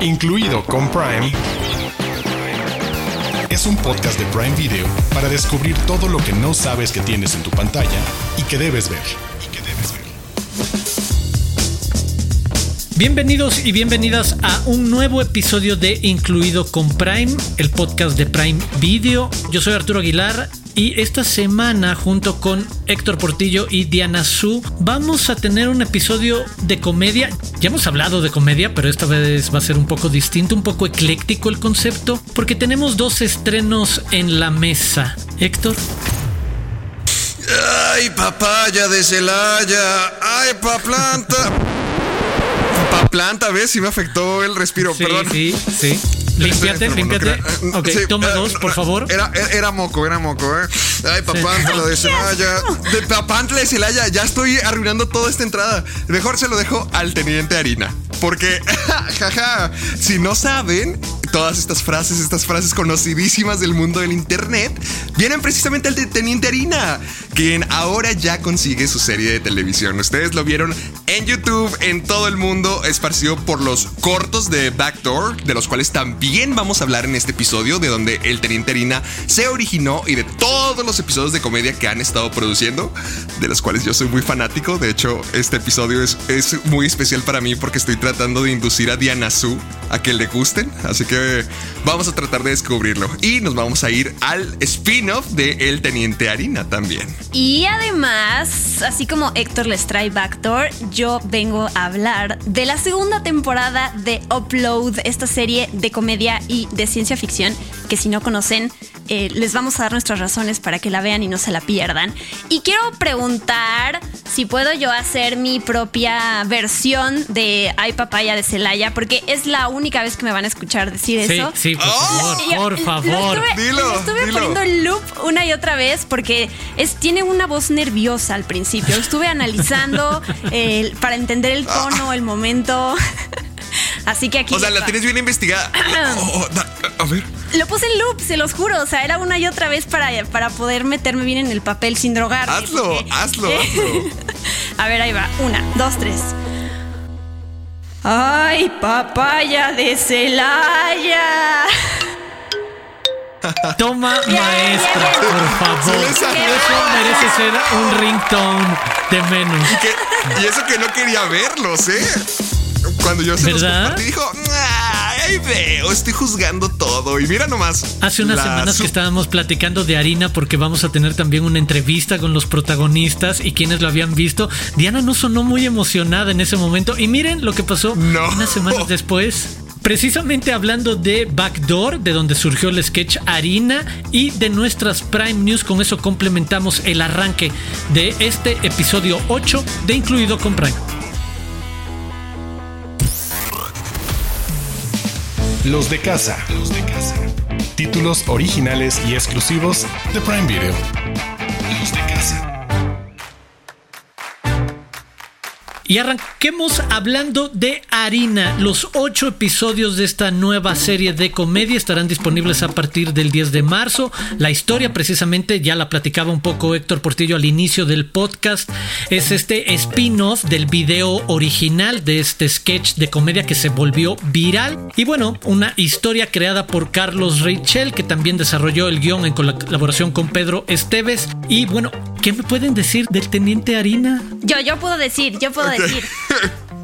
incluido con Prime, es un podcast de Prime Video para descubrir todo lo que no sabes que tienes en tu pantalla y que debes ver. Bienvenidos y bienvenidas a un nuevo episodio de Incluido con Prime, el podcast de Prime Video. Yo soy Arturo Aguilar y esta semana junto con Héctor Portillo y Diana Su vamos a tener un episodio de comedia. Ya hemos hablado de comedia, pero esta vez va a ser un poco distinto, un poco ecléctico el concepto, porque tenemos dos estrenos en la mesa. Héctor. Ay, papaya de Celaya. Ay, pa planta. Pa planta, ¿ves? Si me afectó el respiro, Sí, perdón. sí, sí. Límpiate, límpiate. no creo. Ok, Sí, toma eh, dos, por favor. Era, era, era moco, era moco, ¿eh? Ay, papantla de Celaya. De papantla de Celaya. Ya estoy arruinando toda esta entrada. Mejor se lo dejo al teniente Harina. Porque, jaja, si no saben, todas estas frases, estas frases conocidísimas del mundo del internet, vienen precisamente del teniente Harina, quien ahora ya consigue su serie de televisión. Ustedes lo vieron en YouTube, en todo el mundo, esparcido por los cortos de Backdoor, de los cuales también vamos a hablar en este episodio, de donde el teniente Harina se originó y de todos los episodios de comedia que han estado produciendo, de los cuales yo soy muy fanático. De hecho, este episodio es, es muy especial para mí porque estoy tratando de inducir a Diana Su a que le gusten. Así que vamos a tratar de descubrirlo. Y nos vamos a ir al spin-off de El Teniente Harina también. Y además, así como Héctor les trae Backdoor, yo vengo a hablar de la segunda temporada de Upload, esta serie de comedia y de ciencia ficción que si no conocen, eh, les vamos a dar nuestras razones para que la vean y no se la pierdan. Y quiero preguntar si puedo yo hacer mi propia versión de Ay Papaya de Celaya, porque es la única vez que me van a escuchar decir Sí, eso. sí, por ¡Oh! favor, por lo favor. estuve, Dilo, lo estuve dilo. poniendo en loop una y otra vez porque es, tiene una voz nerviosa al principio. Estuve analizando eh, para entender el tono, el momento. Así que aquí. O sea, la tienes bien investigada. Oh, oh, da- a ver. Lo puse en loop, se los juro. O sea, era una y otra vez para, para poder meterme bien en el papel sin drogarme. Hazlo, porque- hazlo, hazlo. A ver, ahí va. Una, dos, tres. ¡Ay, papaya de Celaya! Toma maestra, bien. por favor. Eso merece ser un ringtone de menos. Que- y eso que no quería verlos, ¿eh? Cuando yo se ¿Verdad? dijo, ay, veo, estoy juzgando todo. Y mira nomás. Hace unas semanas que estábamos platicando de Harina porque vamos a tener también una entrevista con los protagonistas y quienes lo habían visto. Diana no sonó muy emocionada en ese momento y miren lo que pasó No. unas semanas después. Precisamente hablando de Backdoor, de donde surgió el sketch Harina y de nuestras Prime News, con eso complementamos el arranque de este episodio 8 de Incluido con Prime. Los de casa. Los de casa. Títulos originales y exclusivos de Prime Video. Y arranquemos hablando de Harina. Los ocho episodios de esta nueva serie de comedia estarán disponibles a partir del 10 de marzo. La historia precisamente ya la platicaba un poco Héctor Portillo al inicio del podcast. Es este spin-off del video original de este sketch de comedia que se volvió viral. Y bueno, una historia creada por Carlos Reichel que también desarrolló el guion en colaboración con Pedro Esteves. Y bueno, ¿qué me pueden decir del Teniente Harina? Yo, yo puedo decir, yo puedo decir.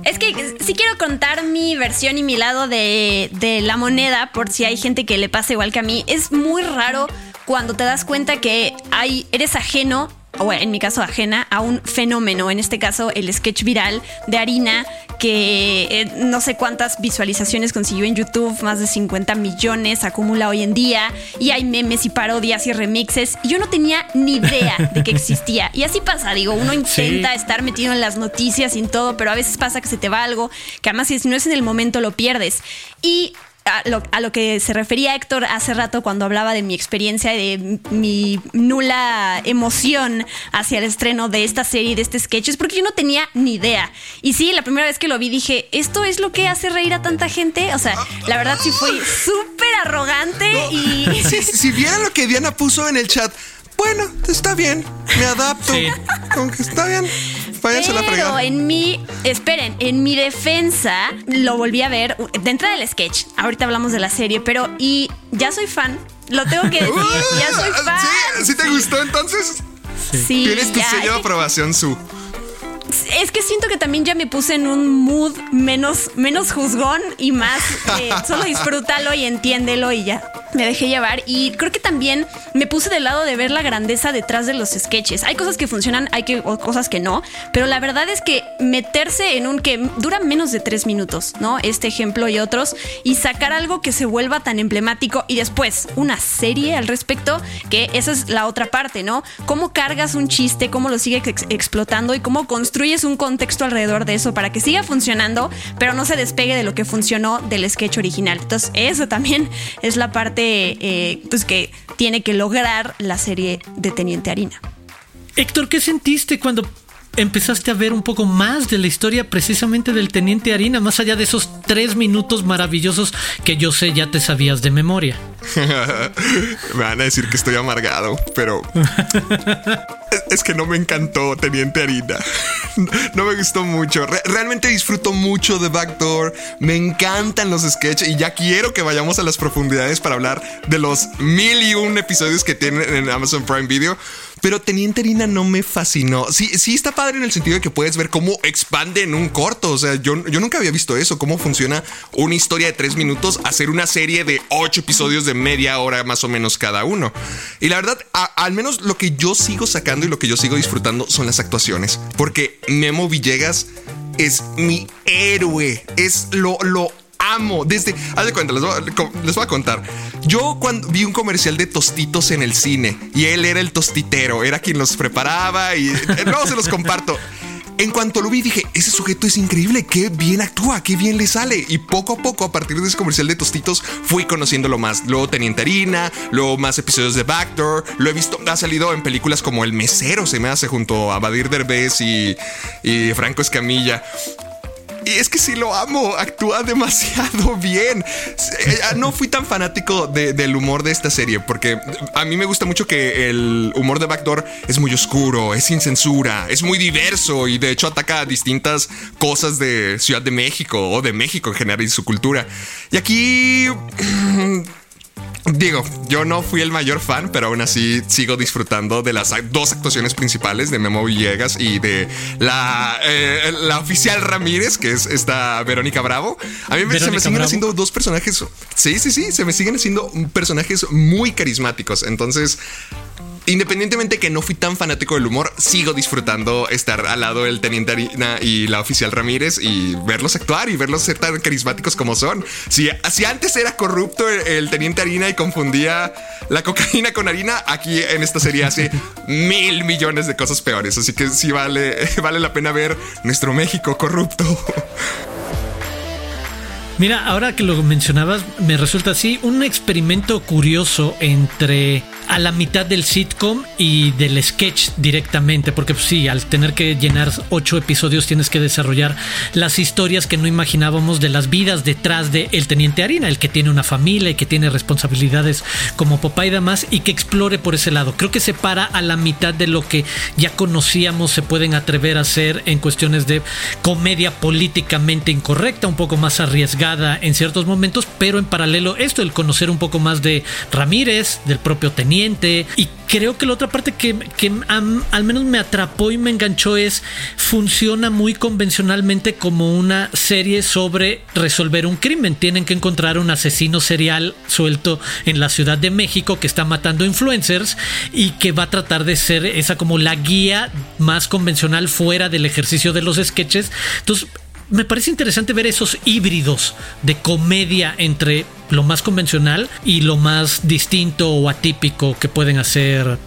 Es que sí quiero contar mi versión y mi lado de, de la moneda, por si hay gente que le pasa igual que a mí. Es muy raro cuando te das cuenta que hay, eres ajeno, o en mi caso ajena, a un fenómeno. En este caso, el sketch viral de Harina, que eh, no sé cuántas visualizaciones consiguió en YouTube, más de 50 millones acumula hoy en día, y hay memes y parodias y remixes. Y yo no tenía ni idea de que existía. Y así pasa, digo, uno intenta Sí. estar metido en las noticias y en todo, pero a veces pasa que se te va algo, que además si no es en el momento lo pierdes. Y a lo, a lo que se refería Héctor hace rato cuando hablaba de mi experiencia y de mi nula emoción hacia el estreno de esta serie, de este sketch, es porque yo no tenía ni idea. Y sí, la primera vez que lo vi dije, ¿esto es lo que hace reír a tanta gente? O sea, la verdad sí fue súper arrogante y... Si, si vieran lo que Diana puso en el chat, bueno, está bien, me adapto. Sí. Como que está bien. váyanse a la Pero fregada. en mi, esperen, en mi defensa lo volví a ver de entrada del sketch. Ahorita hablamos de la serie, pero y ya soy fan. Lo tengo que decir, ya soy fan. ¿Sí? ¿Sí te gustó entonces? Sí, Tienes tu ya. sello de aprobación, Su. Es que siento que también ya me puse en un mood menos, menos juzgón y más eh, solo disfrútalo y entiéndelo y ya. Me dejé llevar y creo que también me puse del lado de ver la grandeza detrás de los sketches. Hay cosas que funcionan, hay que, o cosas que no, pero la verdad es que meterse en un que dura menos de tres minutos, ¿no? Este ejemplo y otros, y sacar algo que se vuelva tan emblemático y después una serie al respecto, que esa es la otra parte, ¿no? Cómo cargas un chiste, cómo lo sigues ex- explotando y cómo construyes un contexto alrededor de eso para que siga funcionando, pero no se despegue de lo que funcionó del sketch original. Entonces, eso también es la parte eh, pues que tiene que lograr la serie de Teniente Harina. Héctor, ¿qué sentiste cuando empezaste a ver un poco más de la historia precisamente del Teniente Harina, más allá de esos tres minutos maravillosos que yo sé ya te sabías de memoria? Me van a decir que estoy amargado, pero es, es que no me encantó Teniente Harina. No me gustó mucho. Re- realmente disfruto mucho de Backdoor. Me encantan los sketches y ya quiero que vayamos a las profundidades para hablar de los mil y un episodios que tienen en Amazon Prime Video. Pero Teniente Harina no me fascinó. Sí, sí está padre en el sentido de que puedes ver cómo expande en un corto. O sea, yo, yo nunca había visto eso. Cómo funciona una historia de tres minutos, hacer una serie de ocho episodios de media hora más o menos cada uno. Y la verdad, al menos lo que yo sigo sacando y lo que yo sigo disfrutando son las actuaciones. Porque Memo Villegas es mi héroe. Es lo, lo Desde. Haz de cuenta, les voy, a, contar. Yo cuando vi un comercial de tostitos en el cine y él era el tostitero, era quien los preparaba y luego se los comparto. En cuanto lo vi, dije: Ese sujeto es increíble, qué bien actúa, qué bien le sale. Y poco a poco, a partir de ese comercial de tostitos, fui conociéndolo más. Luego Teniente Harina, luego más episodios de Backdoor. Lo he visto, ha salido en películas como El Mesero, se me hace junto a Badir Derbez y, y Franco Escamilla. Y es que sí lo amo, actúa demasiado bien. Eh, No fui tan fanático de- del humor de esta serie, porque a mí me gusta mucho que el humor de Backdoor es muy oscuro, es sin censura, es muy diverso y de hecho ataca a distintas cosas de Ciudad de México o de México en general y su cultura. Y aquí... Digo, yo no fui el mayor fan, pero aún así sigo disfrutando de las dos actuaciones principales de Memo Villegas y de la, eh, la oficial Ramírez, que es esta Verónica Bravo. A mí me- se me siguen Bravo. haciendo dos personajes. Sí, sí, sí, se me siguen haciendo personajes muy carismáticos. Entonces, independientemente que no fui tan fanático del humor, sigo disfrutando estar al lado del teniente Harina y la oficial Ramírez y verlos actuar y verlos ser tan carismáticos como son. Si, si antes era corrupto el, el teniente Harina y confundía la cocaína con harina, aquí en esta serie hace mil millones de cosas peores. Así que sí vale, vale la pena ver nuestro México corrupto. Mira, ahora que lo mencionabas, me resulta así un experimento curioso entre a la mitad del sitcom y del sketch directamente, porque pues, sí, al tener que llenar ocho episodios tienes que desarrollar las historias que no imaginábamos de las vidas detrás de el teniente Harina, el que tiene una familia y que tiene responsabilidades como papá y demás y que explore por ese lado. Creo que se para a la mitad de lo que ya conocíamos, se pueden atrever a hacer en cuestiones de comedia políticamente incorrecta, un poco más arriesgada en ciertos momentos, pero en paralelo esto, el conocer un poco más de Ramírez, del propio teniente, y creo que la otra parte que, al menos me atrapó y me enganchó es, funciona muy convencionalmente como una serie sobre resolver un crimen. Tienen que encontrar un asesino serial suelto en la Ciudad de México que está matando influencers y que va a tratar de ser esa como la guía más convencional fuera del ejercicio de los sketches. Entonces, me parece interesante ver esos híbridos de comedia entre lo más convencional y lo más distinto o atípico que pueden hacer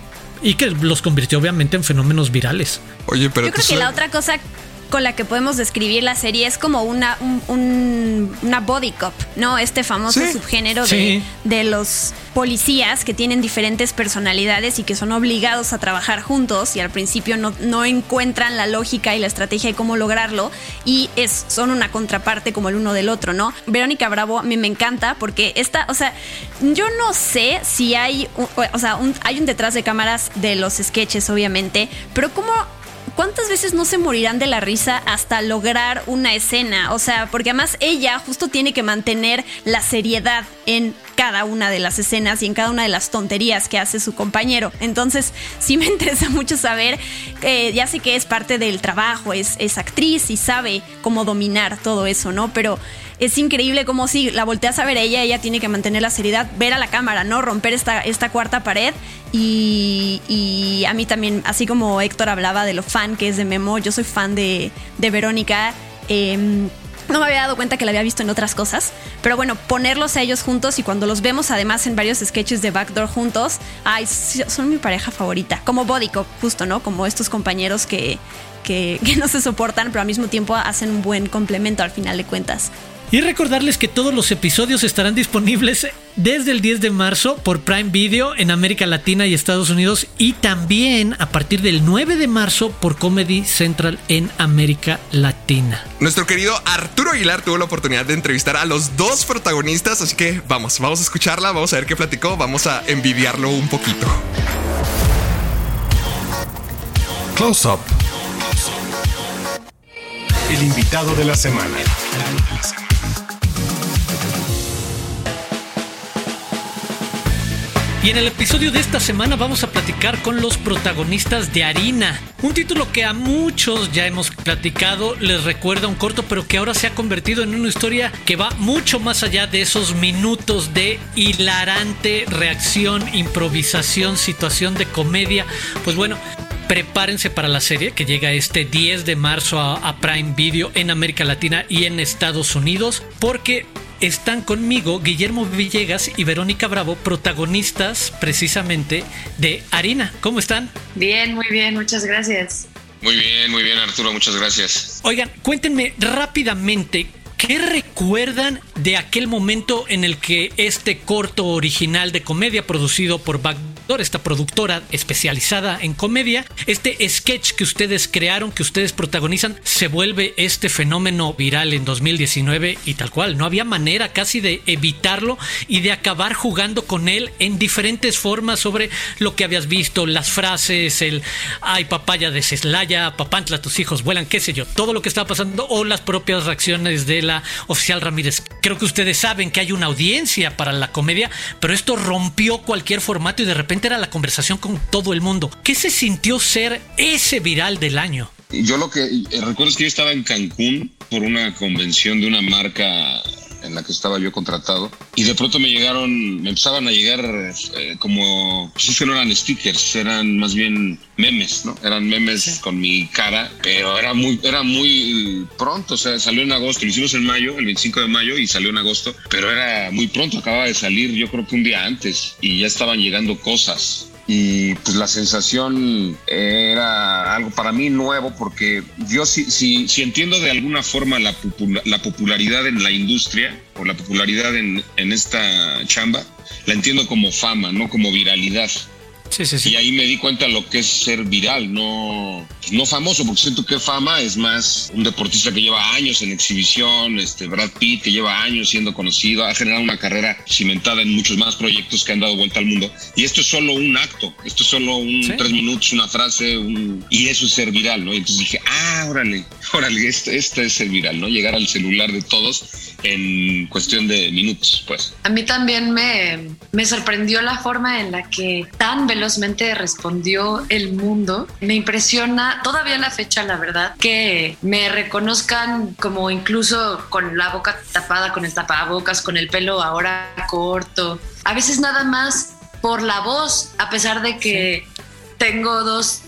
y que los convirtió obviamente en fenómenos virales. Oye, pero Yo creo que la otra cosa con la que podemos describir la serie es como una, un- un- una body cop, ¿no? Este famoso Sí. subgénero de, Sí. de los policías que tienen diferentes personalidades y que son obligados a trabajar juntos y al principio no, no encuentran la lógica y la estrategia de cómo lograrlo y es, son una contraparte como el uno del otro, ¿no? Verónica Bravo a mí me encanta porque esta, o sea, yo no sé si hay, o sea, un- hay un detrás de cámaras de los sketches, obviamente, pero cómo ¿cuántas veces no se morirán de la risa hasta lograr una escena? O sea, porque además ella justo tiene que mantener la seriedad en cada una de las escenas y en cada una de las tonterías que hace su compañero. Entonces, sí me interesa mucho saber, eh, ya sé que es parte del trabajo, es, es actriz y sabe cómo dominar todo eso, ¿no? Pero es increíble como si la volteas a ver a ella, ella tiene que mantener la seriedad, ver a la cámara, ¿no? Romper esta, esta cuarta pared. Y, a mí también, así como Héctor hablaba de lo fan que es de Memo, yo soy fan de, de Verónica. Em, no me había dado cuenta que la había visto en otras cosas, pero bueno, ponerlos a ellos juntos y cuando los vemos además en varios sketches de Backdoor juntos, ay, son mi pareja favorita, como Body justo, ¿no? Como estos compañeros que, que, que no se soportan, pero al mismo tiempo hacen un buen complemento al final de cuentas. Y recordarles que todos los episodios estarán disponibles desde el 10 de marzo por Prime Video en América Latina y Estados Unidos y también a partir del 9 de marzo por Comedy Central en América Latina. Nuestro querido Arturo Aguilar tuvo la oportunidad de entrevistar a los dos protagonistas, así que vamos, vamos a escucharla, vamos a ver qué platicó, vamos a envidiarlo un poquito. Close Up. El invitado de la semana. Y en el episodio de esta semana vamos a platicar con los protagonistas de Harina, un título que a muchos ya hemos platicado, les recuerda un corto, pero que ahora se ha convertido en una historia que va mucho más allá de esos minutos de hilarante reacción, improvisación, situación de comedia. Pues bueno, prepárense para la serie que llega este 10 de marzo a, a, Prime Video en América Latina y en Estados Unidos, porque están conmigo Guillermo Villegas y Verónica Bravo, protagonistas precisamente de Harina. ¿Cómo están? Bien, muy bien, muchas gracias. Muy bien, muy bien Arturo, muchas gracias. Oigan, cuéntenme rápidamente ¿Qué recuerdan de aquel momento en el que este corto original de comedia producido por Backdoor, esta productora especializada en comedia, este sketch que ustedes crearon, que ustedes protagonizan, se vuelve este fenómeno viral en 2019 y tal cual? No había manera casi de evitarlo y de acabar jugando con él en diferentes formas sobre lo que habías visto, las frases, el ay papaya de Ceslaya, papantla, tus hijos vuelan, qué sé yo, todo lo que estaba pasando o las propias reacciones de la oficial Ramírez. Creo que ustedes saben que hay una audiencia para la comedia, pero esto rompió cualquier formato y de repente era la conversación con todo el mundo. ¿Qué se sintió ser ese viral del año? Yo lo que eh, recuerdo es que yo estaba en Cancún por una convención de una marca en la que estaba yo contratado y de pronto me llegaron, me empezaban a llegar eh, como, pues es que no eran stickers, eran más bien memes, ¿no? Eran memes con mi cara, pero era muy, era muy pronto, o sea, salió en agosto, lo hicimos en mayo, el 25 de mayo y salió en agosto, pero era muy pronto, acababa de salir yo creo que un día antes y ya estaban llegando cosas y pues la sensación era algo para mí nuevo porque yo si, si, si entiendo de alguna forma la, la, popularidad en la industria o la popularidad en, en esta chamba, la entiendo como fama, no como viralidad. Y ahí me di cuenta lo que es ser viral, no, no famoso, porque siento que fama es más un deportista que lleva años en exhibición, este Brad Pitt que lleva años siendo conocido, ha generado una carrera cimentada en muchos más proyectos que han dado vuelta al mundo. Y esto es solo un acto, esto es solo un tres minutos, una frase, y eso es ser viral, ¿no? Y entonces dije, ah, órale, órale, este, este es ser viral, ¿no? Llegar al celular de todos en cuestión de minutos, pues. A mí también me, me sorprendió la forma en la que tan velozmente respondió el mundo. Me impresiona todavía la fecha, la verdad, que me reconozcan como incluso con la boca tapada, con el tapabocas, con el pelo ahora corto. A veces nada más por la voz, a pesar de que tengo dos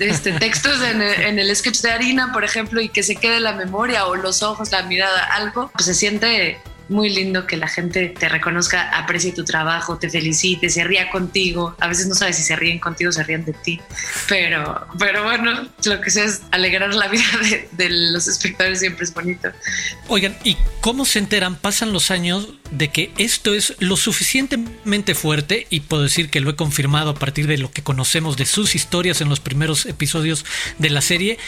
este, textos en el, sketch de harina, por ejemplo, y que se quede la memoria o los ojos, la mirada, algo, pues se siente muy lindo que la gente te reconozca, aprecie tu trabajo, te felicite, se ría contigo. A veces no sabes si se ríen contigo o se ríen de ti, pero, pero bueno, lo que sea es alegrar la vida de, los espectadores siempre es bonito. Oigan, ¿y cómo se enteran? Pasan los años de que esto es lo suficientemente fuerte y puedo decir que lo he confirmado a partir de lo que conocemos de sus historias en los primeros episodios de la serie,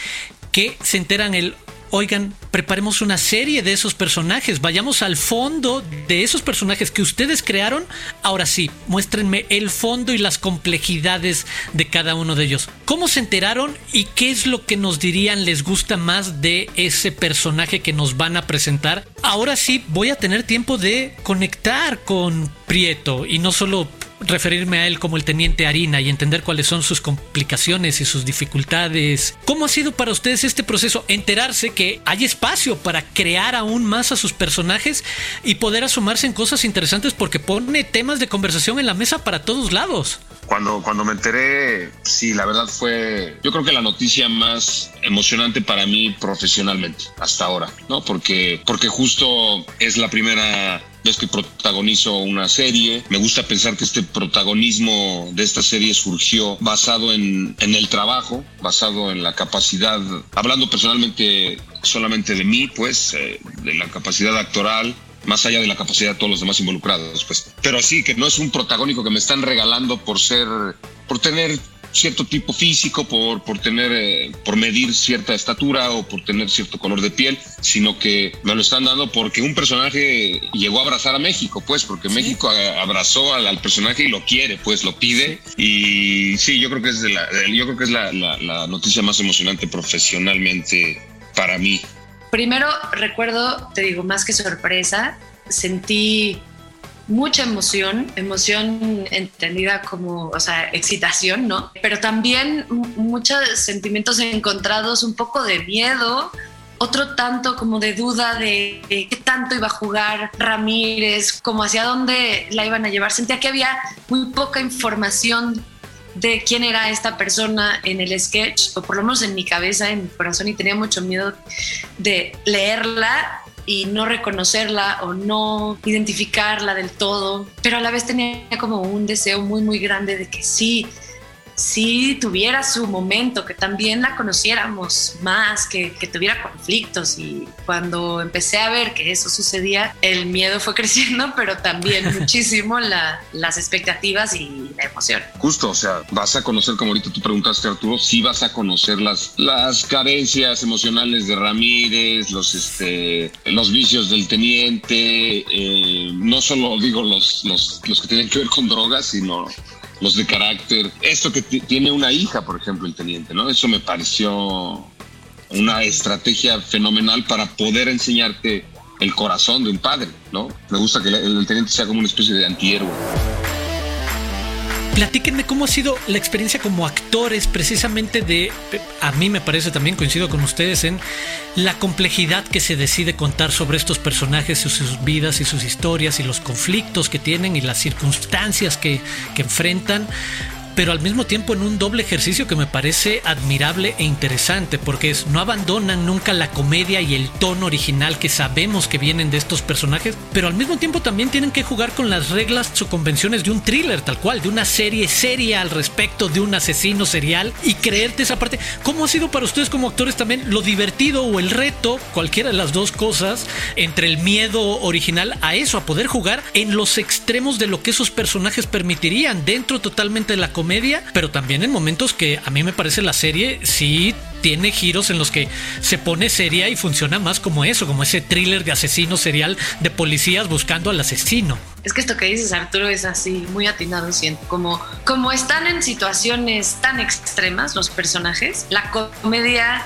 que se enteran el oigan, preparemos una serie de esos personajes, vayamos al fondo de esos personajes que ustedes crearon. Ahora sí, muéstrenme el fondo y las complejidades de cada uno de ellos. ¿Cómo se enteraron y qué es lo que nos dirían les gusta más de ese personaje que nos van a presentar? Ahora sí, voy a tener tiempo de conectar con Prieto y no solo referirme a él como el teniente Harina y entender cuáles son sus complicaciones y sus dificultades. ¿Cómo ha sido para ustedes este proceso? Enterarse que hay espacio para crear aún más a sus personajes y poder asomarse en cosas interesantes porque pone temas de conversación en la mesa para todos lados. Cuando, cuando me enteré, sí, la verdad fue, yo creo que la noticia más emocionante para mí profesionalmente hasta ahora, ¿no? Porque, porque justo es la primera vez que protagonizo una serie. Me gusta pensar que este protagonismo de esta serie surgió basado en, en el trabajo, basado en la capacidad, hablando personalmente solamente de mí, pues, eh, de la capacidad actoral, más allá de la capacidad de todos los demás involucrados, pues. Pero sí, que no es un protagónico que me están regalando por ser, por tener cierto tipo físico, por, por tener, eh, por medir cierta estatura o por tener cierto color de piel, sino que me lo están dando porque un personaje llegó a abrazar a México, pues, porque México abrazó al, personaje y lo quiere, pues, lo pide. Y sí, yo creo que es, de la, yo creo que es la, la noticia más emocionante profesionalmente para mí. Primero recuerdo, te digo, más que sorpresa, sentí mucha emoción, emoción entendida como, o sea, excitación, ¿no? Pero también muchos sentimientos encontrados, un poco de miedo, otro tanto como de duda de, qué tanto iba a jugar Ramírez, como hacia dónde la iban a llevar. Sentía que había muy poca información de quién era esta persona en el sketch, o por lo menos en mi cabeza, en mi corazón, y tenía mucho miedo de leerla y no reconocerla o no identificarla del todo, pero a la vez tenía como un deseo muy, muy grande de que sí, si tuviera su momento, que también la conociéramos más, que, tuviera conflictos. Y cuando empecé a ver que eso sucedía, el miedo fue creciendo, pero también muchísimo las expectativas y la emoción. Justo, o sea, vas a conocer, como ahorita tú preguntaste, Arturo, sí vas a conocer las, las carencias emocionales de Ramírez, los, este, los vicios del teniente, eh, no solo digo los, los, los que tienen que ver con drogas, sino los de carácter. Esto que tiene una hija, por ejemplo, el teniente, ¿no? Eso me pareció una estrategia fenomenal para poder enseñarte el corazón de un padre, ¿no? Me gusta que el, teniente sea como una especie de antihéroe. Platíquenme cómo ha sido la experiencia como actores, precisamente de, a mí me parece también, coincido con ustedes en la complejidad que se decide contar sobre estos personajes y sus vidas y sus historias y los conflictos que tienen y las circunstancias que, que enfrentan pero al mismo tiempo en un doble ejercicio que me parece admirable e interesante, porque es, no abandonan nunca la comedia y el tono original que sabemos que vienen de estos personajes, pero al mismo tiempo también tienen que jugar con las reglas o convenciones de un thriller, tal cual, de una serie seria al respecto de un asesino serial y creerte esa parte. ¿Cómo ha sido para ustedes como actores también lo divertido o el reto, cualquiera de las dos cosas, entre el miedo original a eso, a poder jugar en los extremos de lo que esos personajes permitirían dentro totalmente de la comedia? Media, pero también en momentos que a mí me parece la serie sí tiene giros en los que se pone seria y funciona más como eso, como ese thriller de asesino serial de policías buscando al asesino. Es que esto que dices, Arturo, es así, muy atinado, siento. Como, como están en situaciones tan extremas los personajes, la comedia,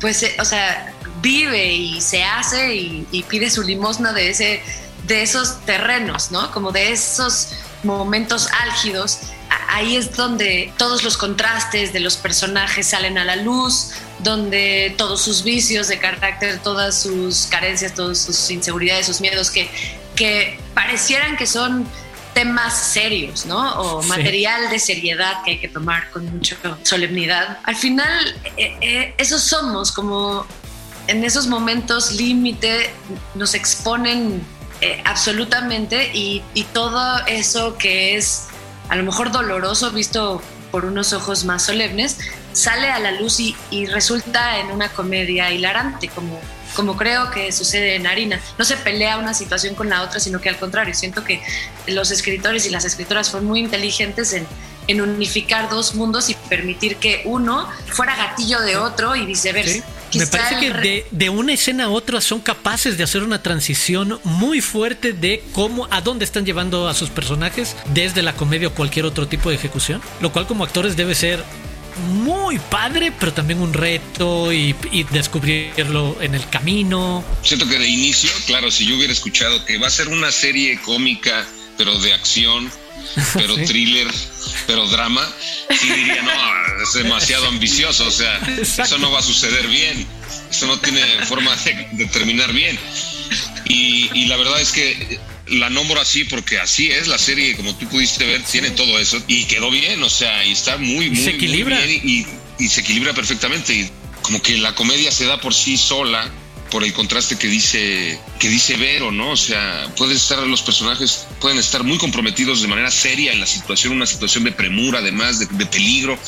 pues, eh, o sea, vive y se hace y, y pide su limosna de, ese, de esos terrenos, ¿no? Como de esos momentos álgidos ahí es donde todos los contrastes de los personajes salen a la luz, donde todos sus vicios de carácter, todas sus carencias, todas sus inseguridades, sus miedos, que, que parecieran que son temas serios, ¿no? O material de seriedad que hay que tomar con mucha solemnidad. Al final, eh, eh, esos somos como en esos momentos límite, nos exponen eh, absolutamente y, y todo eso que es a lo mejor doloroso visto por unos ojos más solemnes, sale a la luz y, resulta en una comedia hilarante, como, como creo que sucede en Harina. No se pelea una situación con la otra, sino que al contrario, siento que los escritores y las escritoras fueron muy inteligentes en, unificar dos mundos y permitir que uno fuera gatillo de otro y viceversa. Me parece que de, de, una escena a otra son capaces de hacer una transición muy fuerte de cómo, a dónde están llevando a sus personajes desde la comedia o cualquier otro tipo de ejecución. Lo cual como actores debe ser muy padre, pero también un reto y, y, descubrirlo en el camino. Siento que de inicio, claro, si yo hubiera escuchado que va a ser una serie cómica, pero de acción, pero sí. thriller, pero drama, sí diría, no, es demasiado ambicioso, o sea, Exacto. eso no va a suceder bien, eso no tiene forma de, de terminar bien. Y, y, la verdad es que la nombro así porque así es la serie, como tú pudiste ver, tiene todo eso y quedó bien, o sea, y está muy, muy, se equilibra. muy bien y, y, se equilibra perfectamente. Y como que la comedia se da por sí sola por el contraste que dice que dice Vero, ¿no? O sea, pueden estar los personajes pueden estar muy comprometidos de manera seria en la situación, una situación de premura, además de, de peligro.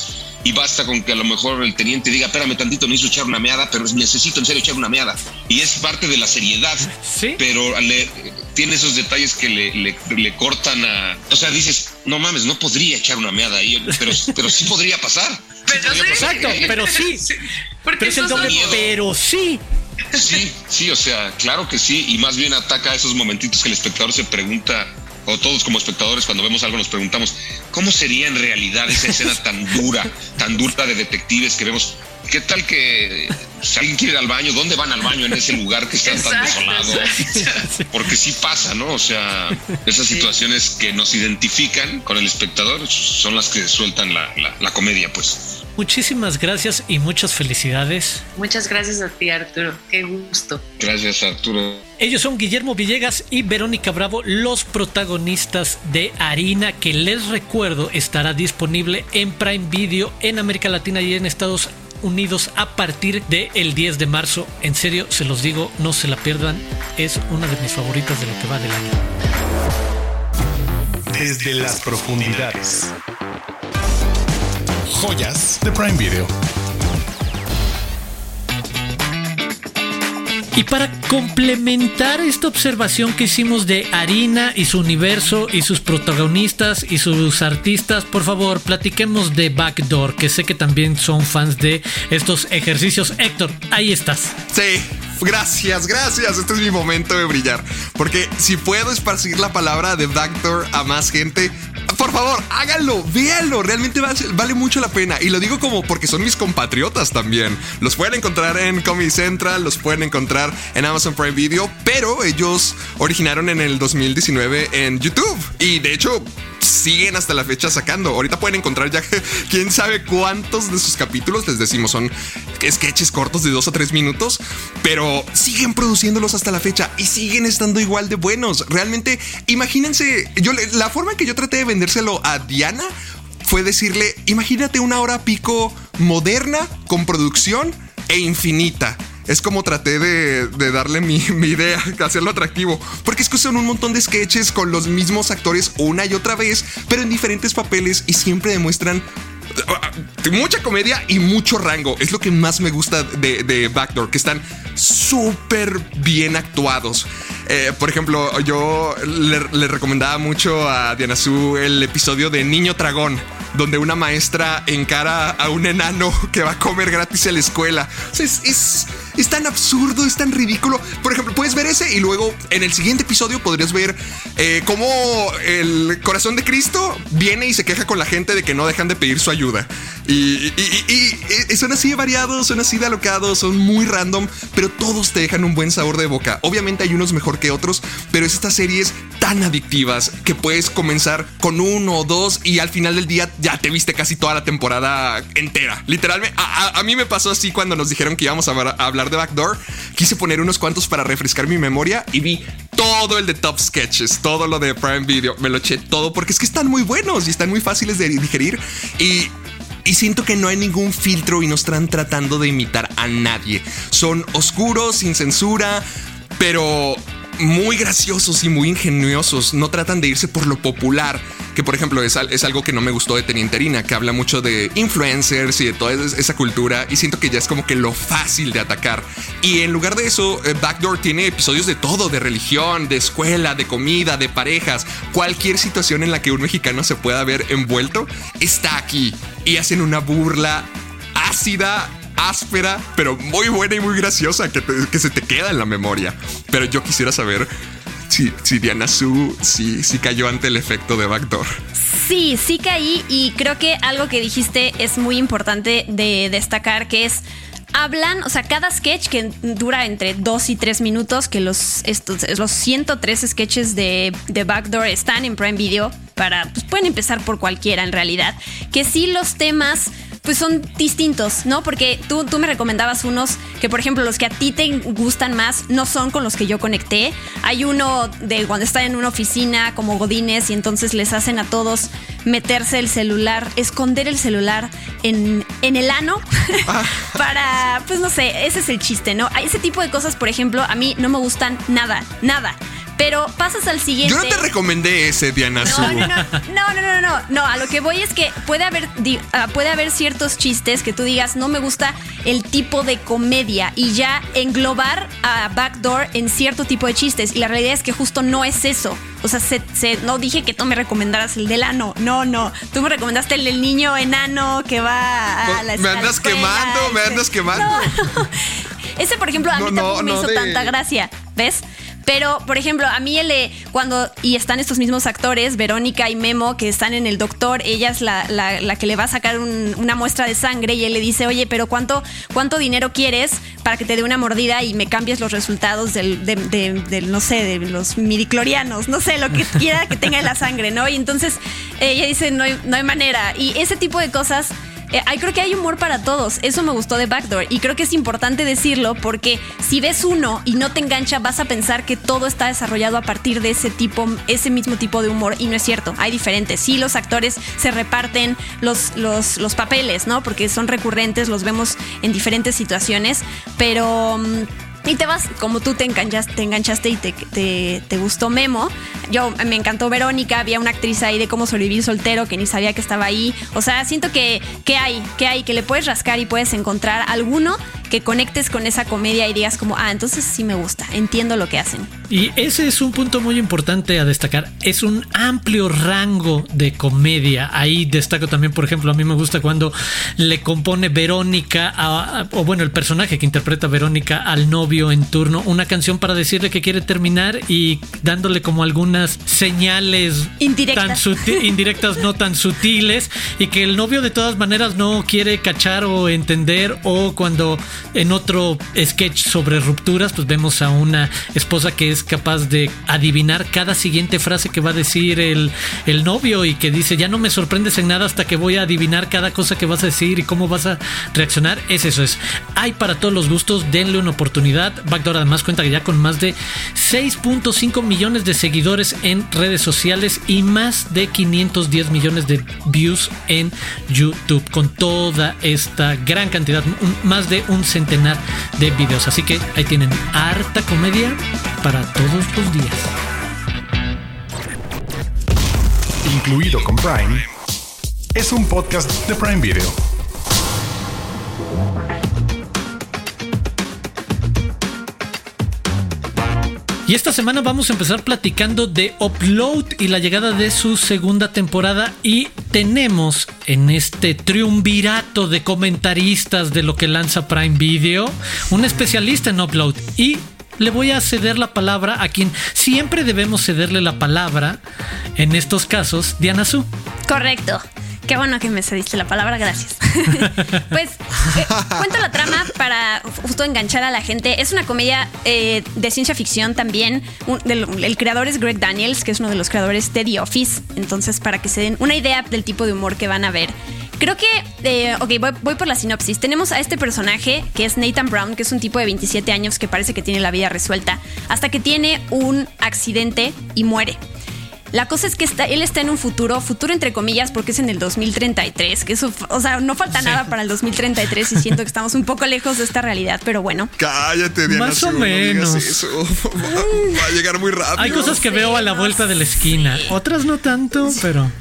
Y basta con que a lo mejor el teniente diga, espérame tantito, necesito echar una meada, pero necesito en serio echar una meada. Y es parte de la seriedad. ¿Sí? Pero le, tiene esos detalles que le, le, le, cortan a. O sea, dices, no mames, no podría echar una meada ahí, pero, pero sí podría pasar. Pero sí. Exacto, pero sí. Pero es el doble, pero sí. Sí, sí, o sea, claro que sí, y más bien ataca esos momentitos que el espectador se pregunta, o todos como espectadores cuando vemos algo nos preguntamos, ¿cómo sería en realidad esa escena tan dura, tan dura de detectives que vemos? ¿Qué tal que si alguien quiere ir al baño, dónde van al baño en ese lugar que está tan desolado? exacto. Porque sí pasa, ¿no? O sea, esas situaciones que nos identifican con el espectador son las que sueltan la, la, la comedia, pues. Muchísimas gracias y muchas felicidades. Muchas gracias a ti, Arturo. Qué gusto. Gracias, Arturo. Ellos son Guillermo Villegas y Verónica Bravo, los protagonistas de Harina, que les recuerdo estará disponible en Prime Video en América Latina y en Estados Unidos a partir del 10 de marzo. En serio, se los digo, no se la pierdan. Es una de mis favoritas de lo que va del año. Desde las profundidades. Joyas de Prime Video. Y para complementar esta observación que hicimos de Harina y su universo y sus protagonistas y sus artistas, por favor, platiquemos de Backdoor, que sé que también son fans de estos ejercicios. Héctor, ahí estás. Sí, gracias, gracias. Este es mi momento de brillar. Porque si puedo esparcir la palabra de Backdoor a más gente, por favor, háganlo, véanlo. Realmente vale mucho la pena. Y lo digo como porque son mis compatriotas también. Los pueden encontrar en Comedy Central, los pueden encontrar en Amazon Prime Video, pero ellos originaron en el 2019 en YouTube. Y de hecho, siguen hasta la fecha sacando. Ahorita pueden encontrar ya quién sabe cuántos de sus capítulos, les decimos, son sketches cortos de dos o tres minutos, pero siguen produciéndolos hasta la fecha y siguen estando igual de buenos. Realmente, imagínense, yo la forma en que yo traté de vendérselo a Diana fue decirle, imagínate una hora pico moderna, con producción e infinita. Es como traté de, de darle mi, mi, idea, hacerlo atractivo. Porque es que son un montón de sketches con los mismos actores una y otra vez, pero en diferentes papeles y siempre demuestran uh, mucha comedia y mucho rango. Es lo que más me gusta de, de Backdoor, que están súper bien actuados. Eh, por ejemplo, yo le, recomendaba mucho a Diana Su el episodio de Niño Dragón, donde una maestra encara a un enano que va a comer gratis en la escuela. Es, es, tan absurdo, es tan ridículo. Por ejemplo, puedes ver ese y luego en el siguiente episodio podrías ver eh, cómo el corazón de Cristo viene y se queja con la gente de que no dejan de pedir su ayuda. Y, y son así de variados, son así de alocados, son muy random, pero todos te dejan un buen sabor de boca. Obviamente hay unos mejor que otros, pero es estas series tan adictivas que puedes comenzar con uno o dos y al final del día ya te viste casi toda la temporada entera. Literalmente, a mí me pasó así cuando nos dijeron que íbamos a, a, hablar de Backdoor. Quise poner unos cuantos para refrescar mi memoria y vi todo el de Top Sketches, todo lo de Prime Video. Me lo eché todo porque es que están muy buenos y están muy fáciles de digerir y y siento que no hay ningún filtro y no están tratando de imitar a nadie. Son oscuros, sin censura, pero muy graciosos y muy ingeniosos. No tratan de irse por lo popular, que por ejemplo es, es, algo que no me gustó de Teniente Harina, que habla mucho de influencers y de toda esa cultura. Y siento que ya es como que lo fácil de atacar. Y en lugar de eso, eh, Backdoor tiene episodios de todo: de religión, de escuela, de comida, de parejas. Cualquier situación en la que un mexicano se pueda ver envuelto está aquí. Y hacen una burla ácida áspera, pero muy buena y muy graciosa que, que se te queda en la memoria. Pero yo quisiera saber si, si Diana Su si cayó ante el efecto de Backdoor. Sí, sí caí y creo que algo que dijiste es muy importante de destacar, que es hablan, o sea, cada sketch que dura entre 2 y 3 minutos, que los, estos, los 103 sketches de, de Backdoor están en Prime Video, para, pues pueden empezar por cualquiera en realidad, que sí los temas pues son distintos, ¿no? Porque tú, tú me recomendabas unos que, por ejemplo, los que a ti te gustan más no son con los que yo conecté. Hay uno de cuando están en una oficina como Godines y entonces les hacen a todos meterse el celular, esconder el celular en, en el ano ah. para, pues no sé, ese es el chiste, ¿no? Ese tipo de cosas, por ejemplo, a mí no me gustan nada, nada. Pero pasas al siguiente. Yo no te recomendé ese, Diana no, no, no, no, no, no, no, a lo que voy es que puede haber, ah, puede haber ciertos chistes que tú digas, no me gusta el tipo de comedia y ya englobar a Backdoor en cierto tipo de chistes. Y la realidad es que justo no es eso. O sea, se, no dije que tú me recomendaras el del ano. No, no. Tú me recomendaste el del niño enano que va a la Me andas quemando, me andas quemando. Ese, por ejemplo, a mí tampoco me hizo tanta gracia. ¿Ves? Pero, por ejemplo, a mí él, cuando, y están estos mismos actores, Verónica y Memo, que están en el doctor, ella es la, la, que le va a sacar una muestra de sangre y él le dice, oye, pero ¿cuánto, cuánto dinero quieres para que te dé una mordida y me cambies los resultados del, de, no sé, de los midiclorianos, no sé, lo que quiera que tenga en la sangre, ¿no? Y entonces ella dice, no hay, no hay manera. Y ese tipo de cosas eh, creo que hay humor para todos. Eso me gustó de Backdoor. Y creo que es importante decirlo porque si ves uno y no te engancha, vas a pensar que todo está desarrollado a partir de ese tipo, ese mismo tipo de humor. Y no es cierto. Hay diferentes. Sí, los actores se reparten los, los, los papeles, ¿no? Porque son recurrentes, los vemos en diferentes situaciones. Pero. Mm, y te vas, como tú te enganchaste, te enganchaste y te, te, gustó Memo. Yo me encantó Verónica, había una actriz ahí de cómo sobrevivir soltero que ni sabía que estaba ahí. O sea, siento que, que hay, que hay, que le puedes rascar y puedes encontrar alguno que conectes con esa comedia y digas como, ah, entonces sí me gusta, entiendo lo que hacen. Y ese es un punto muy importante a destacar. Es un amplio rango de comedia. Ahí destaco también, por ejemplo, a mí me gusta cuando le compone Verónica, o bueno, el personaje que interpreta Verónica al novio en turno, una canción para decirle que quiere terminar y dándole como algunas señales indirectas, indirectas no tan sutiles, y que el novio de todas maneras no quiere cachar o entender, o cuando en otro sketch sobre rupturas, pues vemos a una esposa que es capaz de adivinar cada siguiente frase que va a decir el, el novio y que dice, ya no me sorprendes en nada hasta que voy a adivinar cada cosa que vas a decir y cómo vas a reaccionar. Es eso, es. Hay para todos los gustos, denle una oportunidad. Backdoor además cuenta que ya con más de 6.5 millones de seguidores en redes sociales y más de 510 millones de views en YouTube. Con toda esta gran cantidad, más de un centenar de videos. Así que ahí tienen harta comedia para todos los días. Incluido con Prime, es un podcast de Prime Video. Y esta semana vamos a empezar platicando de Upload y la llegada de su segunda temporada. Y tenemos en este triunvirato de comentaristas de lo que lanza Prime Video un especialista en Upload. Y le voy a ceder la palabra a quien siempre debemos cederle la palabra en estos casos, Diana Su. Correcto. Qué bueno que me cediste la palabra, gracias. pues eh, cuento la trama para justo enganchar a la gente. Es una comedia eh, de ciencia ficción también. el creador es Greg Daniels, que es uno de los creadores de The Office. Entonces, para que se den una idea del tipo de humor que van a ver. Creo que, eh, ok, voy, voy, por la sinopsis. Tenemos a este personaje que es Nathan Brown, que es un tipo de 27 años que parece que tiene la vida resuelta, hasta que tiene un accidente y muere. La cosa es que está, él está en un futuro, futuro entre comillas, porque es en el 2033, que eso, o sea, no falta nada para el 2033 y siento que estamos un poco lejos de esta realidad, pero bueno. Cállate, Diana. Más o menos. Va, a llegar muy rápido. Hay cosas que veo a la vuelta de la esquina, otras no tanto, pero...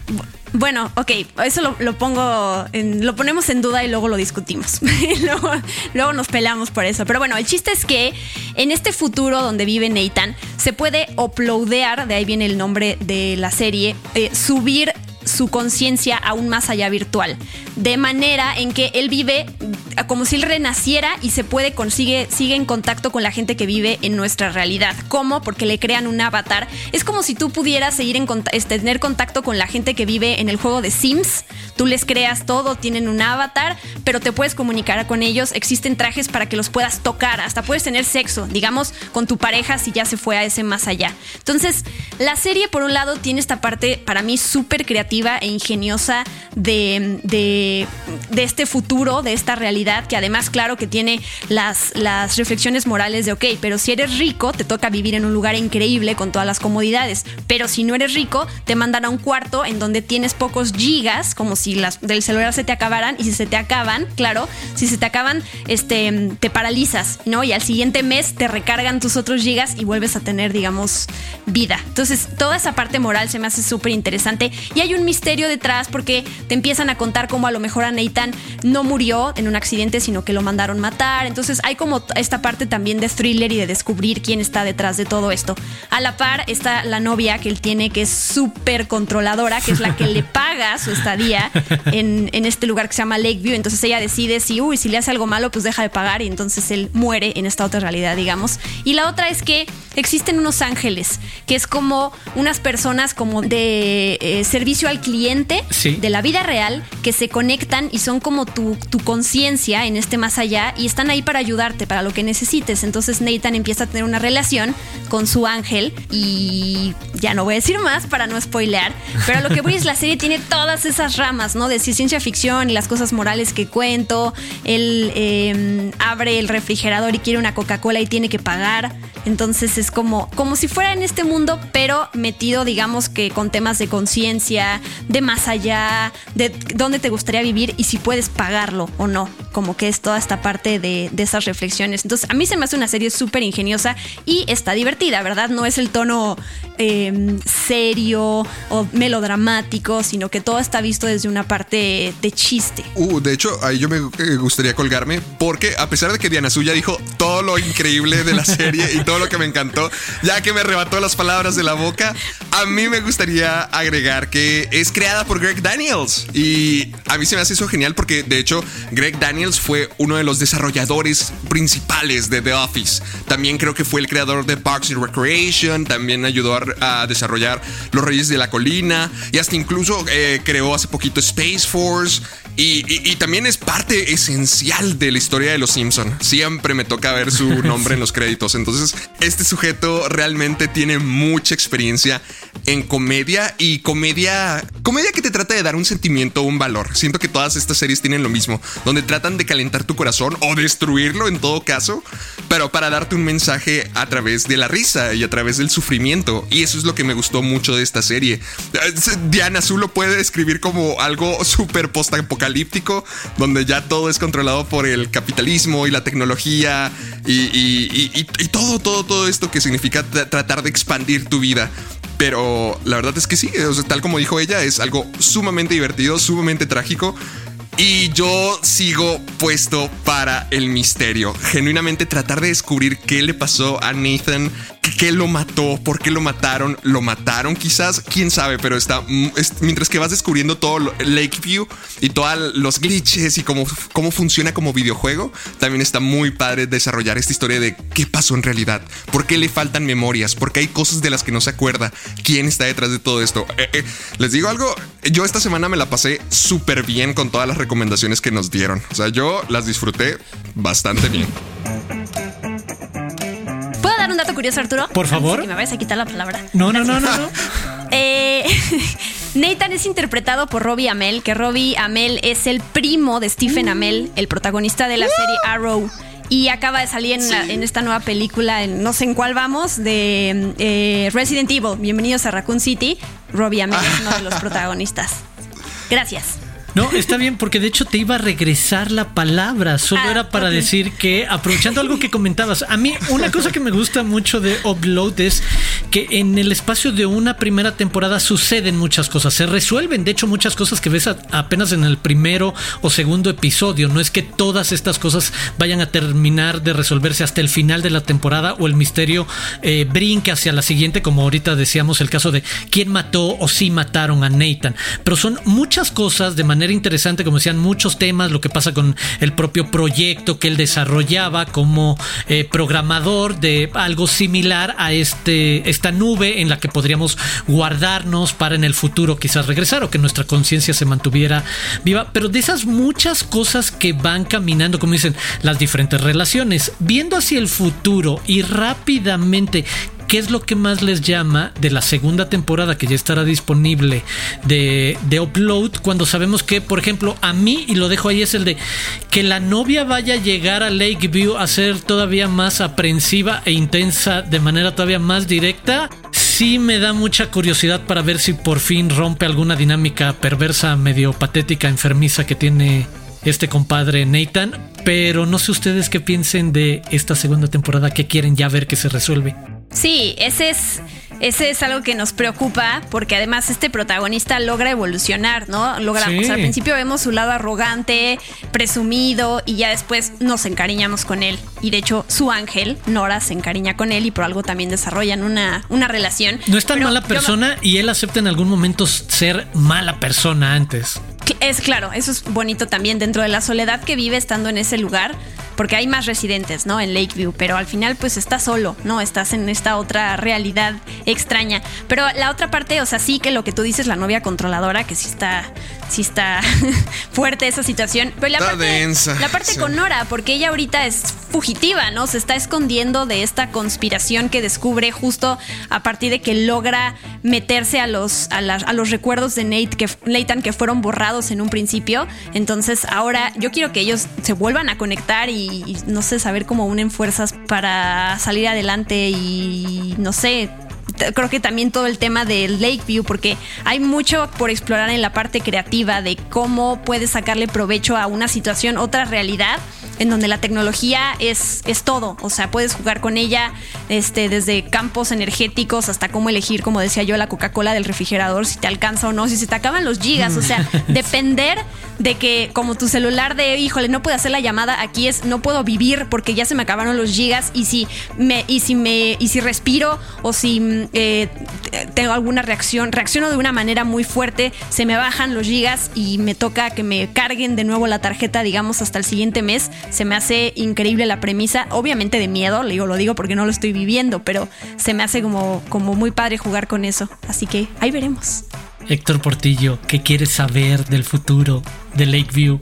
Bueno, ok, eso lo, pongo, en, lo ponemos en duda y luego lo discutimos. luego, luego, nos peleamos por eso. Pero bueno, el chiste es que en este futuro donde vive Nathan, se puede uploadear, de ahí viene el nombre de la serie, eh, subir su conciencia aún más allá virtual. De manera en que él vive como si él renaciera y se puede consigue sigue en contacto con la gente que vive en nuestra realidad. ¿Cómo? Porque le crean un avatar. Es como si tú pudieras seguir en este, tener contacto con la gente que vive en el juego de Sims. Tú les creas todo, tienen un avatar, pero te puedes comunicar con ellos. Existen trajes para que los puedas tocar, hasta puedes tener sexo, digamos, con tu pareja si ya se fue a ese más allá. Entonces, la serie por un lado tiene esta parte para mí súper creativa e ingeniosa de, de, de este futuro, de esta realidad, que además, claro, que tiene las, las reflexiones morales de, ok, pero si eres rico, te toca vivir en un lugar increíble con todas las comodidades, pero si no eres rico, te mandan a un cuarto en donde tienes pocos gigas, como si las del celular se te acabaran, y si se te acaban, claro, si se te acaban, este, te paralizas, ¿no? Y al siguiente mes te recargan tus otros gigas y vuelves a tener, digamos, vida. Entonces, toda esa parte moral se me hace súper interesante y hay un misterio detrás porque te empiezan a contar cómo a lo mejor a Nathan no murió en un accidente, sino que lo mandaron matar. Entonces hay como esta parte también de thriller y de descubrir quién está detrás de todo esto. A la par está la novia que él tiene que es súper controladora, que es la que le paga su estadía en, en, este lugar que se llama Lakeview. Entonces ella decide si, uy, si le hace algo malo, pues deja de pagar y entonces él muere en esta otra realidad, digamos. Y la otra es que existen unos ángeles, que es como unas personas como de eh, servicio al cliente de la vida real que se conectan y son como tu, tu conciencia en este más allá y están ahí para ayudarte, para lo que necesites. Entonces Nathan empieza a tener una relación con su ángel y ya no voy a decir más para no spoilear, pero lo que voy es la serie tiene todas esas ramas, ¿no? De ciencia ficción y las cosas morales que cuento. Él em, abre el refrigerador y quiere una Coca-Cola y tiene que pagar. Entonces es como, como si fuera en este mundo, pero metido, digamos que con temas de conciencia, de más allá, de dónde te gustaría vivir y si puedes pagarlo o no. Como que es toda esta parte de, esas reflexiones. Entonces, a mí se me hace una serie súper ingeniosa y está divertida, ¿verdad? No es el tono em, serio o melodramático, sino que todo está visto desde una parte de chiste. Uh, de hecho, ahí yo me eh, gustaría colgarme porque a pesar de que Diana Suya dijo todo lo increíble de la serie y todo lo que me encantó, ya que me arrebató las palabras de la boca, a mí me gustaría agregar que es creada por Greg Daniels y a mí se me hace eso genial porque de hecho Greg Daniels fue uno de los desarrolladores principales de The Office. También creo que fue el creador de Parks and Recreation, también ayudó a, desarrollar Los Reyes de la Colina y hasta incluso eh, creó hace poquito Space Force. Y, también es parte esencial de la historia de los Simpson. Siempre me toca ver su nombre en los créditos. Entonces, este sujeto realmente tiene mucha experiencia en comedia y comedia, comedia que te trata de dar un sentimiento un valor. Siento que todas estas series tienen lo mismo, donde tratan de calentar tu corazón o destruirlo en todo caso, pero para darte un mensaje a través de la risa y a través del sufrimiento. Y eso es lo que me gustó mucho de esta serie. Diana Azul lo puede describir como algo súper post-apocalíptico, donde ya todo es controlado por el capitalismo y la tecnología y, todo, todo, todo esto que significa tratar de expandir tu vida. Pero la verdad es que sí, tal como dijo ella, es algo sumamente divertido, sumamente trágico. Y yo sigo puesto para el misterio. Genuinamente tratar de descubrir qué le pasó a Nathan qué lo mató, por qué lo mataron, lo mataron quizás, quién sabe, pero está mientras que vas descubriendo todo Lakeview y todos los glitches y cómo, cómo funciona como videojuego, también está muy padre desarrollar esta historia de qué pasó en realidad, por qué le faltan memorias, por qué hay cosas de las que no se acuerda, quién está detrás de todo esto. Eh, eh, les digo algo, yo esta semana me la pasé súper bien con todas las recomendaciones que nos dieron, o sea, yo las disfruté bastante bien un dato curioso, Arturo? Por favor. Que me vayas a quitar la palabra. No, no, no, no, no. eh, Nathan es interpretado por Robbie Amell, que Robbie Amell es el primo de Stephen Amell, el protagonista de la serie Arrow. Y acaba de salir en, esta nueva película, en, no sé en cuál vamos, de eh, Resident Evil. Bienvenidos a Raccoon City. Robbie Amell es uno de los protagonistas. Gracias. No, está bien, porque de hecho te iba a regresar la palabra. Solo ah, era para decir que, aprovechando algo que comentabas, a mí una cosa que me gusta mucho de Upload es que en el espacio de una primera temporada suceden muchas cosas, se resuelven, de hecho, muchas cosas que ves apenas en el primero o segundo episodio. No es que todas estas cosas vayan a terminar de resolverse hasta el final de la temporada o el misterio eh, brinque hacia la siguiente, como ahorita decíamos el caso de quién mató o si mataron a Nathan. Pero son muchas cosas de manera interesante, como decían, muchos temas, lo que pasa con el propio proyecto que él desarrollaba como eh, programador de algo similar a este, esta nube en la que podríamos guardarnos para en el futuro quizás regresar o que nuestra conciencia se mantuviera viva. Pero de esas muchas cosas que van caminando, como dicen, las diferentes relaciones, viendo hacia el futuro y rápidamente ¿Qué es lo que más les llama de la segunda temporada que ya estará disponible de, de, Upload? Cuando sabemos que, por ejemplo, a mí, y lo dejo ahí, es el de que la novia vaya a llegar a Lakeview a ser todavía más aprensiva e intensa de manera todavía más directa. Sí me da mucha curiosidad para ver si por fin rompe alguna dinámica perversa, medio patética, enfermiza que tiene este compadre Nathan. Pero no sé ustedes qué piensen de esta segunda temporada que quieren ya ver que se resuelve. Sí, ese es, ese es algo que nos preocupa porque además este protagonista logra evolucionar, ¿no? Logra, al principio vemos su lado arrogante, presumido y ya después nos encariñamos con él. Y de hecho su ángel, Nora, se encariña con él y por algo también desarrollan una, una relación. No es tan mala persona y él acepta en algún momento ser mala persona antes. Es claro, eso es bonito también dentro de la soledad que vive estando en ese lugar porque hay más residentes, ¿no? En Lakeview, pero al final pues estás solo, ¿no? Estás en esta otra realidad extraña. Pero la otra parte, o sea, sí que lo que tú dices, la novia controladora, que sí está, sí está fuerte esa situación. Pero la parte, La parte con Nora, porque ella ahorita es fugitiva, ¿no? Se está escondiendo de esta conspiración que descubre justo a partir de que logra meterse a los, a, los recuerdos de Nate que, Nathan que fueron borrados en un principio. Entonces ahora yo quiero que ellos se vuelvan a conectar y y, no sé, saber cómo unen fuerzas para salir adelante y no sé, creo que también todo el tema del Lakeview, porque hay mucho por explorar en la parte creativa de cómo puedes sacarle provecho a una situación, otra realidad en donde la tecnología es, es todo. O sea, puedes jugar con ella este, desde campos energéticos hasta cómo elegir, como decía yo, la Coca-Cola del refrigerador, si te alcanza o no, si se te acaban los gigas. O sea, depender de que como tu celular de, híjole, no puedo hacer la llamada, aquí es, no puedo vivir porque ya se me acabaron los gigas y si me, y si me, y si respiro o si eh, tengo alguna reacción, reacciono de una manera muy fuerte, se me bajan los gigas y me toca que me carguen de nuevo la tarjeta, digamos, hasta el siguiente mes se me hace increíble la premisa, obviamente de miedo, digo, lo digo porque no lo estoy viviendo, pero se me hace como, como muy padre jugar con eso. Así que ahí veremos. Héctor Portillo, ¿qué quieres saber del futuro de Lakeview?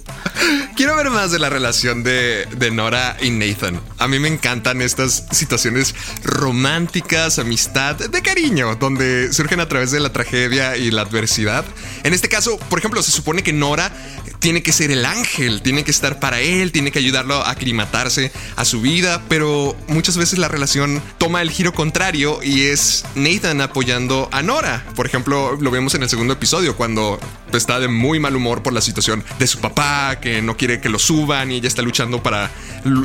Quiero ver más de la relación de, de, Nora y Nathan. A mí me encantan estas situaciones románticas, amistad, de cariño, donde surgen a través de la tragedia y la adversidad. En este caso, por ejemplo, se supone que Nora tiene que ser el ángel, tiene que estar para él, tiene que ayudarlo a aclimatarse a su vida, pero muchas veces la relación toma el giro contrario y es Nathan apoyando a Nora. Por ejemplo, lo vemos en el segundo episodio cuando está de muy mal humor por la situación de su papá, que no quiere que lo suban y ella está luchando para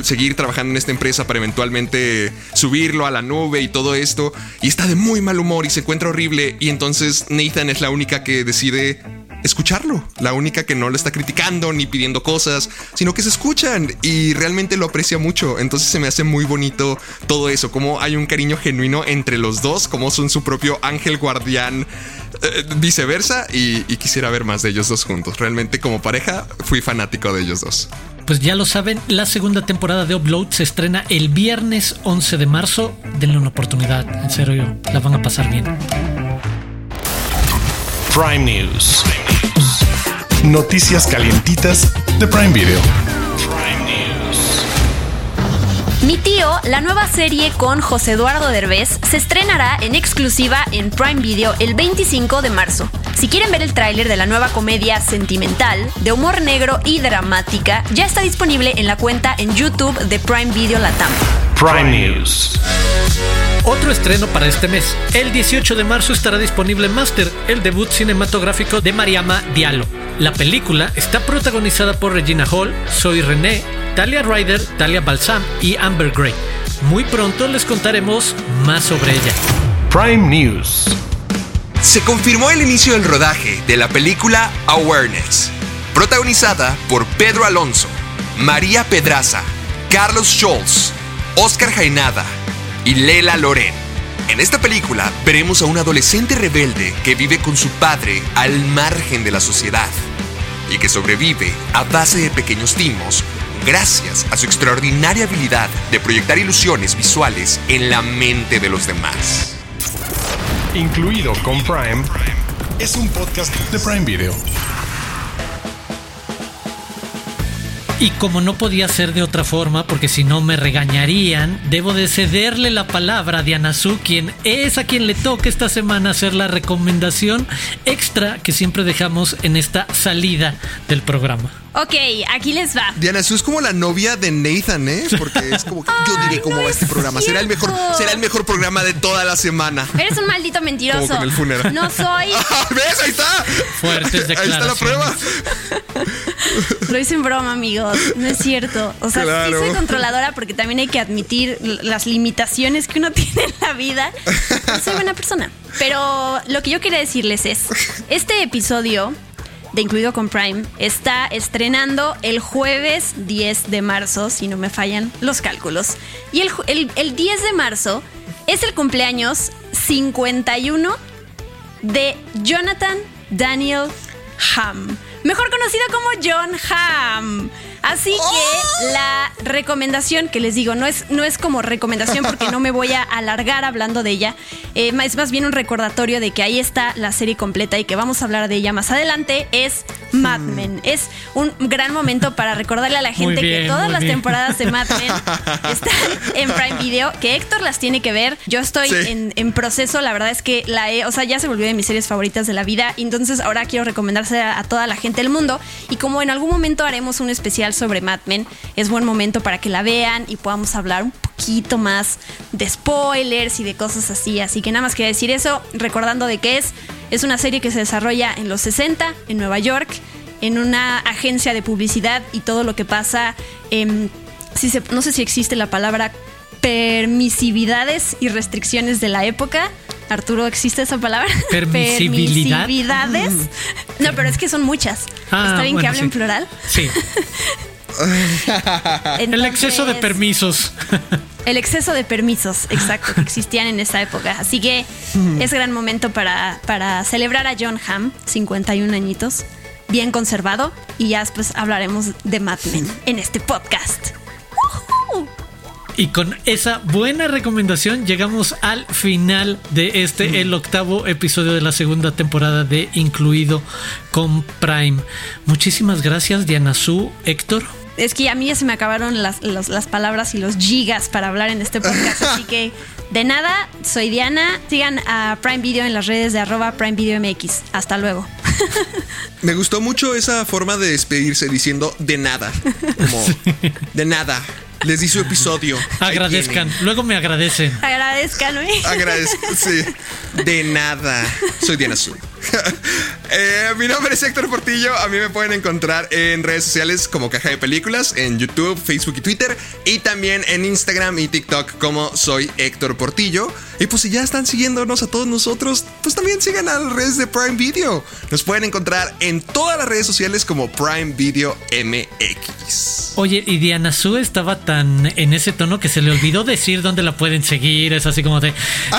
seguir trabajando en esta empresa para eventualmente subirlo a la nube y todo esto. Y está de muy mal humor y se encuentra horrible y entonces Nathan es la única que decide escucharlo. La única que no lo está criticando ni pidiendo cosas, sino que se escuchan y realmente lo aprecia mucho. Entonces se me hace muy bonito todo eso, como hay un cariño genuino entre los dos, como son su propio ángel guardián, eh, viceversa, y, y quisiera ver más de ellos dos juntos. Realmente como pareja fui fanático de ellos dos. Pues ya lo saben, la segunda temporada de Upload se estrena el viernes 11 de marzo. Denle una oportunidad, en serio, la van a pasar bien. Prime News. Noticias calientitas de Prime Video. Mi tío, la nueva serie con José Eduardo Derbez, se estrenará en exclusiva en Prime Video el 25 de marzo. Si quieren ver el tráiler de la nueva comedia sentimental, de humor negro y dramática, ya está disponible en la cuenta en YouTube de Prime Video Latam. Prime News. Otro estreno para este mes. El 18 de marzo estará disponible Master, el debut cinematográfico de Mariama Diallo. La película está protagonizada por Regina Hall, Zoe René, Talia Ryder, Talia Balsam y Amber Gray. Muy pronto les contaremos más sobre ella. Prime News. Se confirmó el inicio del rodaje de la película Awareness, protagonizada por Pedro Alonso, María Pedraza, Carlos Scholz, Oscar Jainada y Lela Loren. En esta película veremos a un adolescente rebelde que vive con su padre al margen de la sociedad y que sobrevive a base de pequeños timos gracias a su extraordinaria habilidad de proyectar ilusiones visuales en la mente de los demás. Incluido con Prime, es un podcast de Prime Video. Y como no podía ser de otra forma, porque si no me regañarían, debo de cederle la palabra a Diana Su, quien es a quien le toca esta semana hacer la recomendación extra que siempre dejamos en esta salida del programa. Ok, aquí les va. Diana Su es como la novia de Nathan, ¿eh? Porque es como que yo diré cómo no va es este programa. Será el mejor, será el mejor programa de toda la semana. Eres un maldito mentiroso. Como con el funeral. No soy. Ah, ¿Ves? Ahí está. Fuertes Ahí está la prueba. Lo hice en broma, amigos. No es cierto. O sea, Claro. sí soy controladora porque también hay que admitir las limitaciones que uno tiene en la vida. Soy buena persona. Pero lo que yo quería decirles es, este episodio de Incluido con Prime está estrenando el jueves 10 de marzo, si no me fallan los cálculos. Y el, el 10 de marzo es el cumpleaños 51 de Jonathan Daniel Ham, mejor conocido como John Ham. Así que la recomendación que les digo no es, no es como recomendación porque no me voy a alargar hablando de ella. eh, es más bien un recordatorio de que ahí está la serie completa y que vamos a hablar de ella más adelante. Es Mad Men. Es un gran momento para recordarle a la gente bien, que todas las bien. temporadas de Mad Men están en Prime Video, que Héctor las tiene que ver. Yo estoy Sí. en, en proceso, la verdad es que la he, o sea, ya se volvió de mis series favoritas de la vida, entonces ahora quiero recomendarse a, a toda la gente del mundo. Y como en algún momento haremos un especial sobre Mad Men, es buen momento para que la vean y podamos hablar un poquito más de spoilers y de cosas así. Así que nada más quería decir eso, recordando de que es, es una serie que se desarrolla en los 60, en Nueva York, en una agencia de publicidad y todo lo que pasa. em, si no sé si existe la palabra permisividades y restricciones de la época. Arturo, ¿existe esa palabra? ¿Permisibilidad? Permisividades. No, pero es que son muchas. Ah, ¿Está bien bueno, que hable sí. en plural? Sí, el exceso de permisos. El exceso de permisos, exacto, que existían en esa época. Así que es gran momento para, para celebrar a John Hamm, 51 añitos, bien conservado. Y ya después hablaremos de Mad Men en este podcast. ¡Woohoo! Y con esa buena recomendación llegamos al final de este, el octavo episodio de la segunda temporada de Incluido con Prime. Muchísimas gracias, Diana Su, Héctor. Es que a mí ya se me acabaron las, las- las palabras y los gigas para hablar en este podcast. así que de nada, soy Diana. Sigan a Prime Video en las redes de arroba Prime Video MX. Hasta luego. Me gustó mucho esa forma de despedirse diciendo de nada. Como de nada. Les di su episodio. Agradezcan, luego me agradecen. Agradezcanme. Agradezco, sí. De nada. Soy Diana Su. Eh, mi nombre es Héctor Portillo. A mí me pueden encontrar en redes sociales como Caja de Películas, en YouTube, Facebook y Twitter. Y también en Instagram y TikTok como soy Héctor Portillo. Y pues si ya están siguiéndonos a todos nosotros, pues también sigan a las redes de Prime Video. Nos pueden encontrar en todas las redes sociales como Prime Video MX. Oye, y Diana Su estaba tan en ese tono que se le olvidó decir dónde la pueden seguir. Es así como de,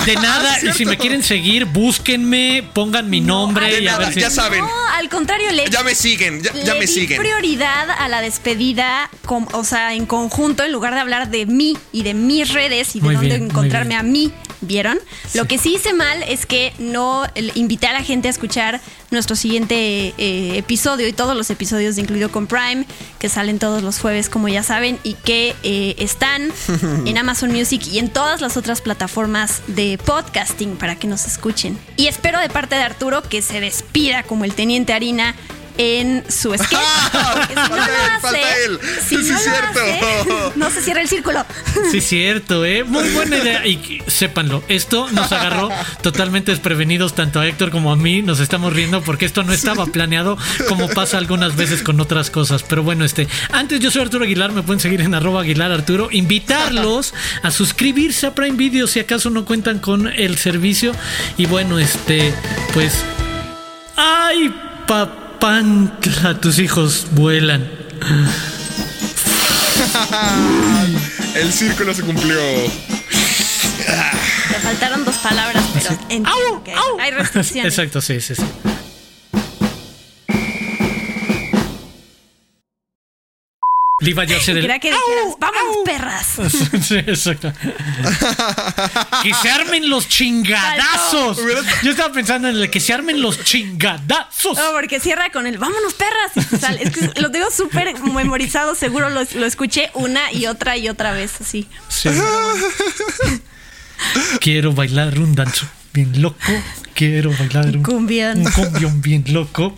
de nada. Y si me quieren seguir, búsquenme, pongan mi nombre de y a nada, ver si. ya saben. No, al contrario, le, Ya me siguen, ya, ya le me di siguen. prioridad a la despedida, o sea, en conjunto, en lugar de hablar de mí y de mis redes y de Muy dónde bien, encontrarme a mí. ¿Vieron? Lo que sí hice mal es que no invité a la gente a escuchar nuestro siguiente eh, episodio y todos los episodios de Incluido con Prime, que salen todos los jueves, como ya saben, y que eh, están en Amazon Music y en todas las otras plataformas de podcasting para que nos escuchen. Y espero de parte de Arturo que se despida como el Teniente Harina en su sketch. Si no Falta lo él, hace, falta él. si Sí, no lo cierto. hace, no se cierra el círculo. Sí, cierto, ¿eh? Muy buena idea. Y sépanlo, esto nos agarró totalmente desprevenidos tanto a Héctor como a mí. Nos estamos riendo porque esto no estaba planeado como pasa algunas veces con otras cosas. Pero bueno, este, antes yo soy Arturo Aguilar, me pueden seguir en arroba Aguilar Arturo. Invitarlos a suscribirse a Prime Video si acaso no cuentan con el servicio. Y bueno, este, pues... ¡Ay, papantla! Tus hijos vuelan. El círculo se cumplió. Te faltaron dos palabras, pero entiendo ¡Au! que ¡Au! hay restricciones. Exacto, sí, sí, sí. Le iba yo a hacer el. Quería que dijeras, vámonos, perras. Sí, exacto. que se armen los chingadazos. Yo estaba pensando en el que se armen los chingadazos. No, porque cierra con el vámonos, perras. Es que lo tengo súper memorizado, seguro lo, lo escuché una y otra y otra vez, así. Sí. Quiero bailar un danzo bien loco. Quiero bailar un, un cumbión bien loco.